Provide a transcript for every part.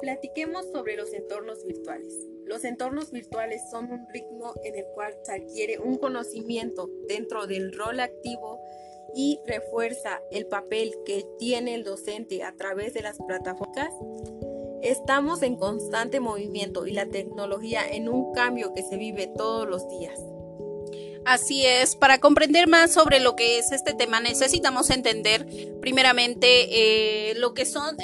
Platiquemos sobre los entornos virtuales. Los entornos virtuales son un ritmo en el cual se adquiere un conocimiento dentro del rol activo y refuerza el papel que tiene el docente a través de las plataformas. Estamos en constante movimiento y la tecnología en un cambio que se vive todos los días. Así es, para comprender más sobre lo que es este tema necesitamos entender primeramente eh, lo que son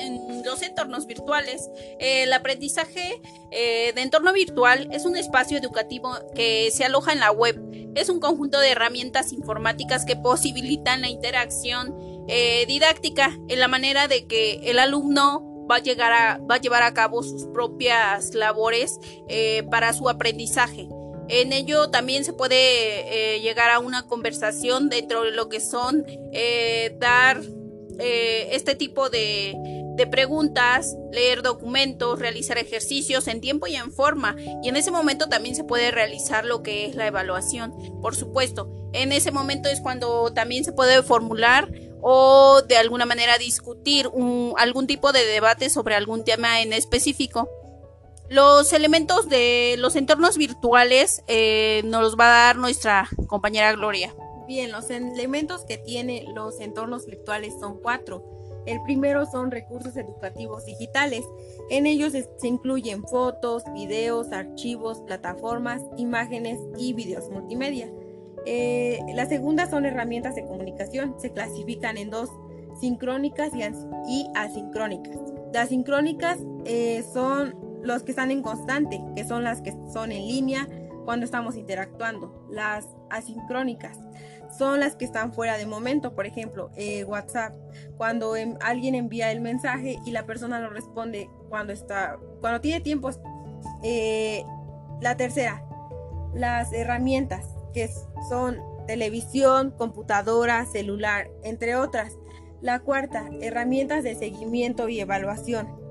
los entornos virtuales. el aprendizaje eh, de entorno virtual es un espacio educativo que se aloja en la web. Es un conjunto de herramientas informáticas que posibilitan la interacción eh, didáctica en la manera de que el alumno va a, llegar a, va a llevar a cabo sus propias labores para su aprendizaje. En ello también se puede eh, llegar a una conversación dentro de lo que son eh, dar eh, este tipo de, de, preguntas, leer documentos, realizar ejercicios en tiempo y en forma. Y en ese momento también se puede realizar lo que es la evaluación, por supuesto. En ese momento es cuando también se puede formular o de alguna manera discutir un, algún tipo de debate sobre algún tema en específico. Los elementos de los entornos virtuales eh, nos los va a dar nuestra compañera Gloria. Bien, los elementos que tienen los entornos virtuales son cuatro. El primero son recursos educativos digitales. En ellos se incluyen fotos, videos, archivos, plataformas, imágenes y videos multimedia. Eh, la segunda son herramientas de comunicación. Se clasifican en dos, sincrónicas y, asincrónicas. Las sincrónicas eh, son los que están en constante, que son las que son en línea cuando estamos interactuando. Las asincrónicas son las que están fuera de momento, por ejemplo, eh, WhatsApp, cuando alguien envía el mensaje y la persona lo responde cuando está, cuando tiene tiempo. Eh, la tercera, las herramientas que son televisión, computadora, celular, entre otras. La cuarta, herramientas de seguimiento y evaluación.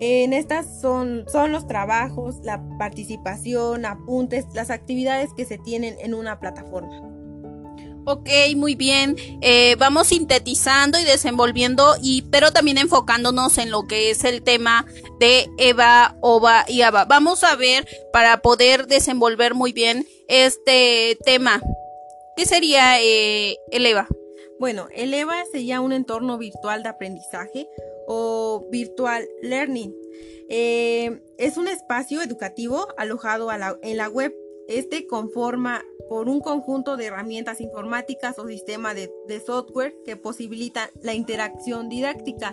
En estas son, son los trabajos, la participación, apuntes, las actividades que se tienen en una plataforma. Ok, muy bien. Eh, vamos sintetizando y desenvolviendo, y, pero también enfocándonos en lo que es el tema de Eva, Ova y Ava. Vamos a ver para poder desenvolver muy bien este tema. ¿Qué sería eh, el EVA? Bueno, el EVA sería un entorno virtual de aprendizaje o virtual learning. Eh, es un espacio educativo alojado en la web. Este conforma por un conjunto de herramientas informáticas o sistemas de, software que posibilitan la interacción didáctica,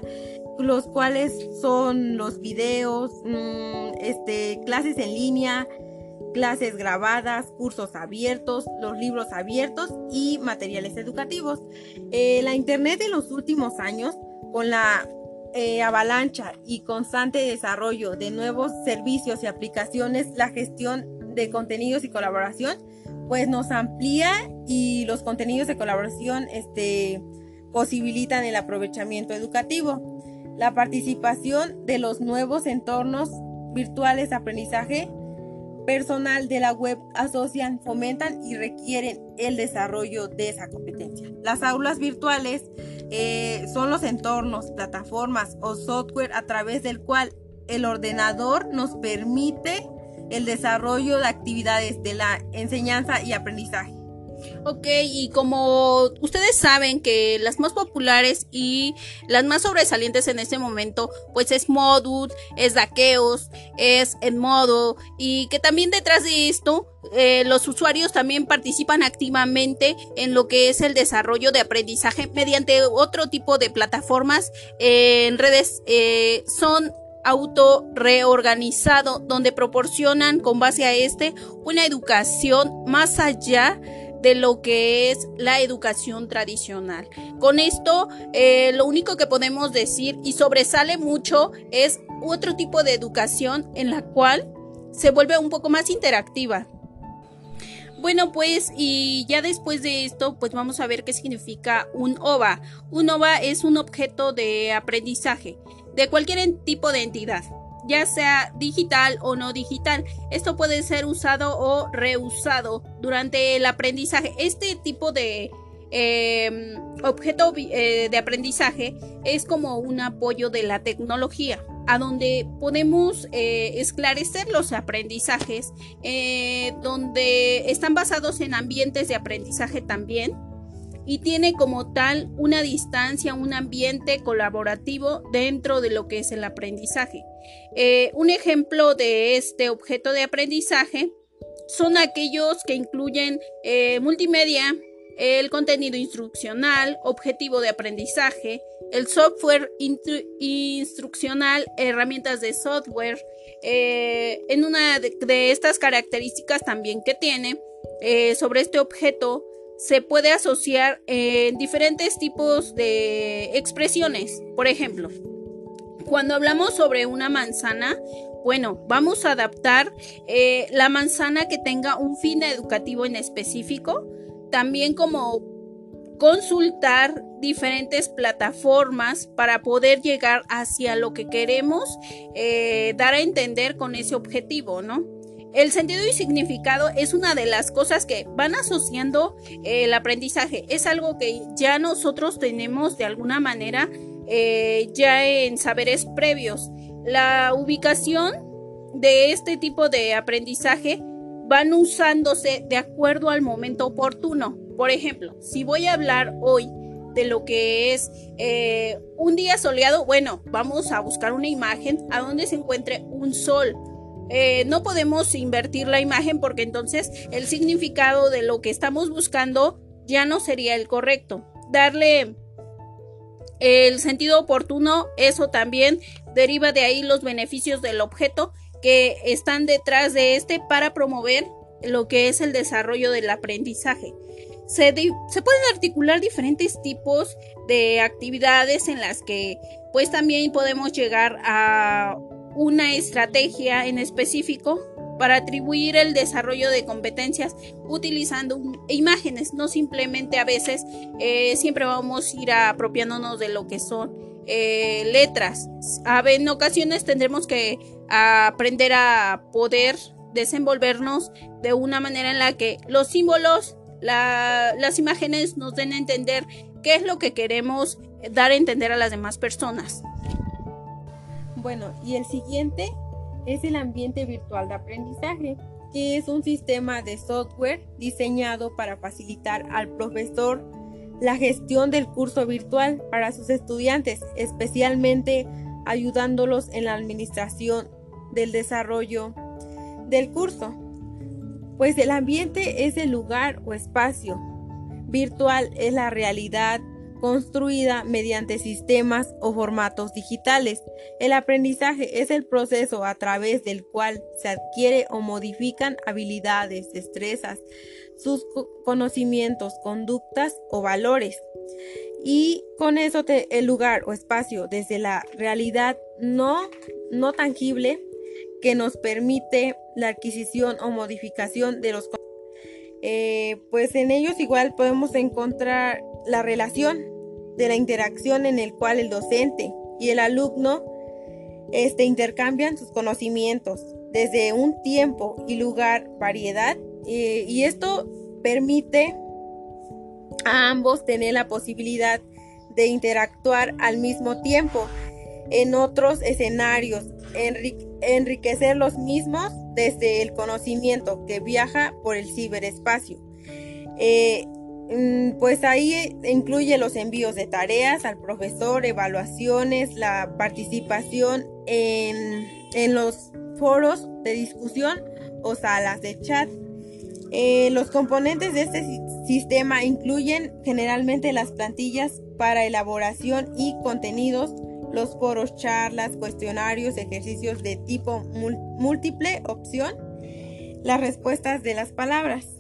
los cuales son los videos, mm, este, clases en línea, clases grabadas, cursos abiertos, los libros abiertos y materiales educativos. Eh, la Internet en los últimos años, con la eh, avalancha y constante desarrollo de nuevos servicios y aplicaciones, la gestión de contenidos y colaboración, pues nos amplía y los contenidos de colaboración este, posibilitan el aprovechamiento educativo. La participación de los nuevos entornos virtuales de aprendizaje personal de la web asocian, fomentan y requieren el desarrollo de esa competencia. Las aulas virtuales eh, son los entornos, plataformas o software a través del cual el ordenador nos permite el desarrollo de actividades de la enseñanza y aprendizaje. Ok, y como ustedes saben que las más populares y las más sobresalientes en este momento, pues es Modul, es Daqueos, es Edmodo, y que también detrás de esto eh, los usuarios también participan activamente en lo que es el desarrollo de aprendizaje mediante otro tipo de plataformas en redes. Eh, son auto reorganizado donde proporcionan con base a este una educación más allá de lo que es la educación tradicional. Con esto, eh, lo único que podemos decir y sobresale mucho es otro tipo de educación en la cual se vuelve un poco más interactiva. Bueno, pues y ya después de esto, pues vamos a ver qué significa un OVA. Un OVA es un objeto de aprendizaje de cualquier tipo de entidad ya sea digital o no digital. Esto puede ser usado o reusado durante el aprendizaje. Este tipo de em, objeto eh, de aprendizaje es como un apoyo de la tecnología. a donde podemos eh, esclarecer los aprendizajes, eh, donde están basados en ambientes de aprendizaje también y tiene como tal una distancia, un ambiente colaborativo dentro de lo que es el aprendizaje. Eh, un ejemplo de este objeto de aprendizaje son aquellos que incluyen multimedia, el contenido instruccional, objetivo de aprendizaje, el software instruccional, herramientas de software. Eh, en una de, estas características también que tiene eh, sobre este objeto se puede asociar en diferentes tipos de expresiones. Por ejemplo, cuando hablamos sobre una manzana, bueno, vamos a adaptar eh, la manzana que tenga un fin educativo en específico también como consultar diferentes plataformas para poder llegar hacia lo que queremos eh, dar a entender con ese objetivo, ¿no? El sentido y significado es una de las cosas que van asociando eh, el aprendizaje. Es algo que ya nosotros tenemos de alguna manera eh, ya en saberes previos. La ubicación de este tipo de aprendizaje van usándose de acuerdo al momento oportuno. Por ejemplo, si voy a hablar hoy de lo que es eh, un día soleado, bueno, vamos a buscar una imagen a donde se encuentre un sol. Eh, no podemos invertir la imagen porque entonces el significado de lo que estamos buscando ya no sería el correcto. Darle el sentido oportuno, eso también deriva de ahí los beneficios del objeto que están detrás de este para promover lo que es el desarrollo del aprendizaje. Se, pueden articular diferentes tipos de actividades en las que pues también podemos llegar a una estrategia en específico para atribuir el desarrollo de competencias utilizando imágenes, no simplemente a veces eh, siempre vamos a ir apropiándonos de lo que son eh, letras. en ocasiones tendremos que aprender a poder desenvolvernos de una manera en la que los símbolos, las imágenes nos den a entender qué es lo que queremos dar a entender a las demás personas. Bueno, y el siguiente es el ambiente virtual de aprendizaje, que es un sistema de software diseñado para facilitar al profesor la gestión del curso virtual para sus estudiantes, especialmente ayudándolos en la administración del desarrollo del curso. Pues el ambiente es el lugar o espacio. Virtual es la realidad construida mediante sistemas o formatos digitales. El aprendizaje es el proceso a través del cual se adquiere o modifican habilidades, destrezas, sus conocimientos, conductas o valores. Y con eso el lugar o espacio desde la realidad no, no tangible que nos permite la adquisición o modificación de los eh, pues en ellos igual podemos encontrar la relación de la interacción en el cual el docente y el alumno este, intercambian sus conocimientos desde un tiempo y lugar variedad y esto permite a ambos tener la posibilidad de interactuar al mismo tiempo en otros escenarios, enriquecer los mismos desde el conocimiento que viaja por el ciberespacio. Eh, pues ahí incluye los envíos de tareas al profesor, evaluaciones, la participación en, los foros de discusión o salas de chat. Eh, los componentes de este sistema incluyen generalmente las plantillas para elaboración y contenidos los foros, charlas, cuestionarios, ejercicios de tipo múltiple opción, las respuestas de las palabras.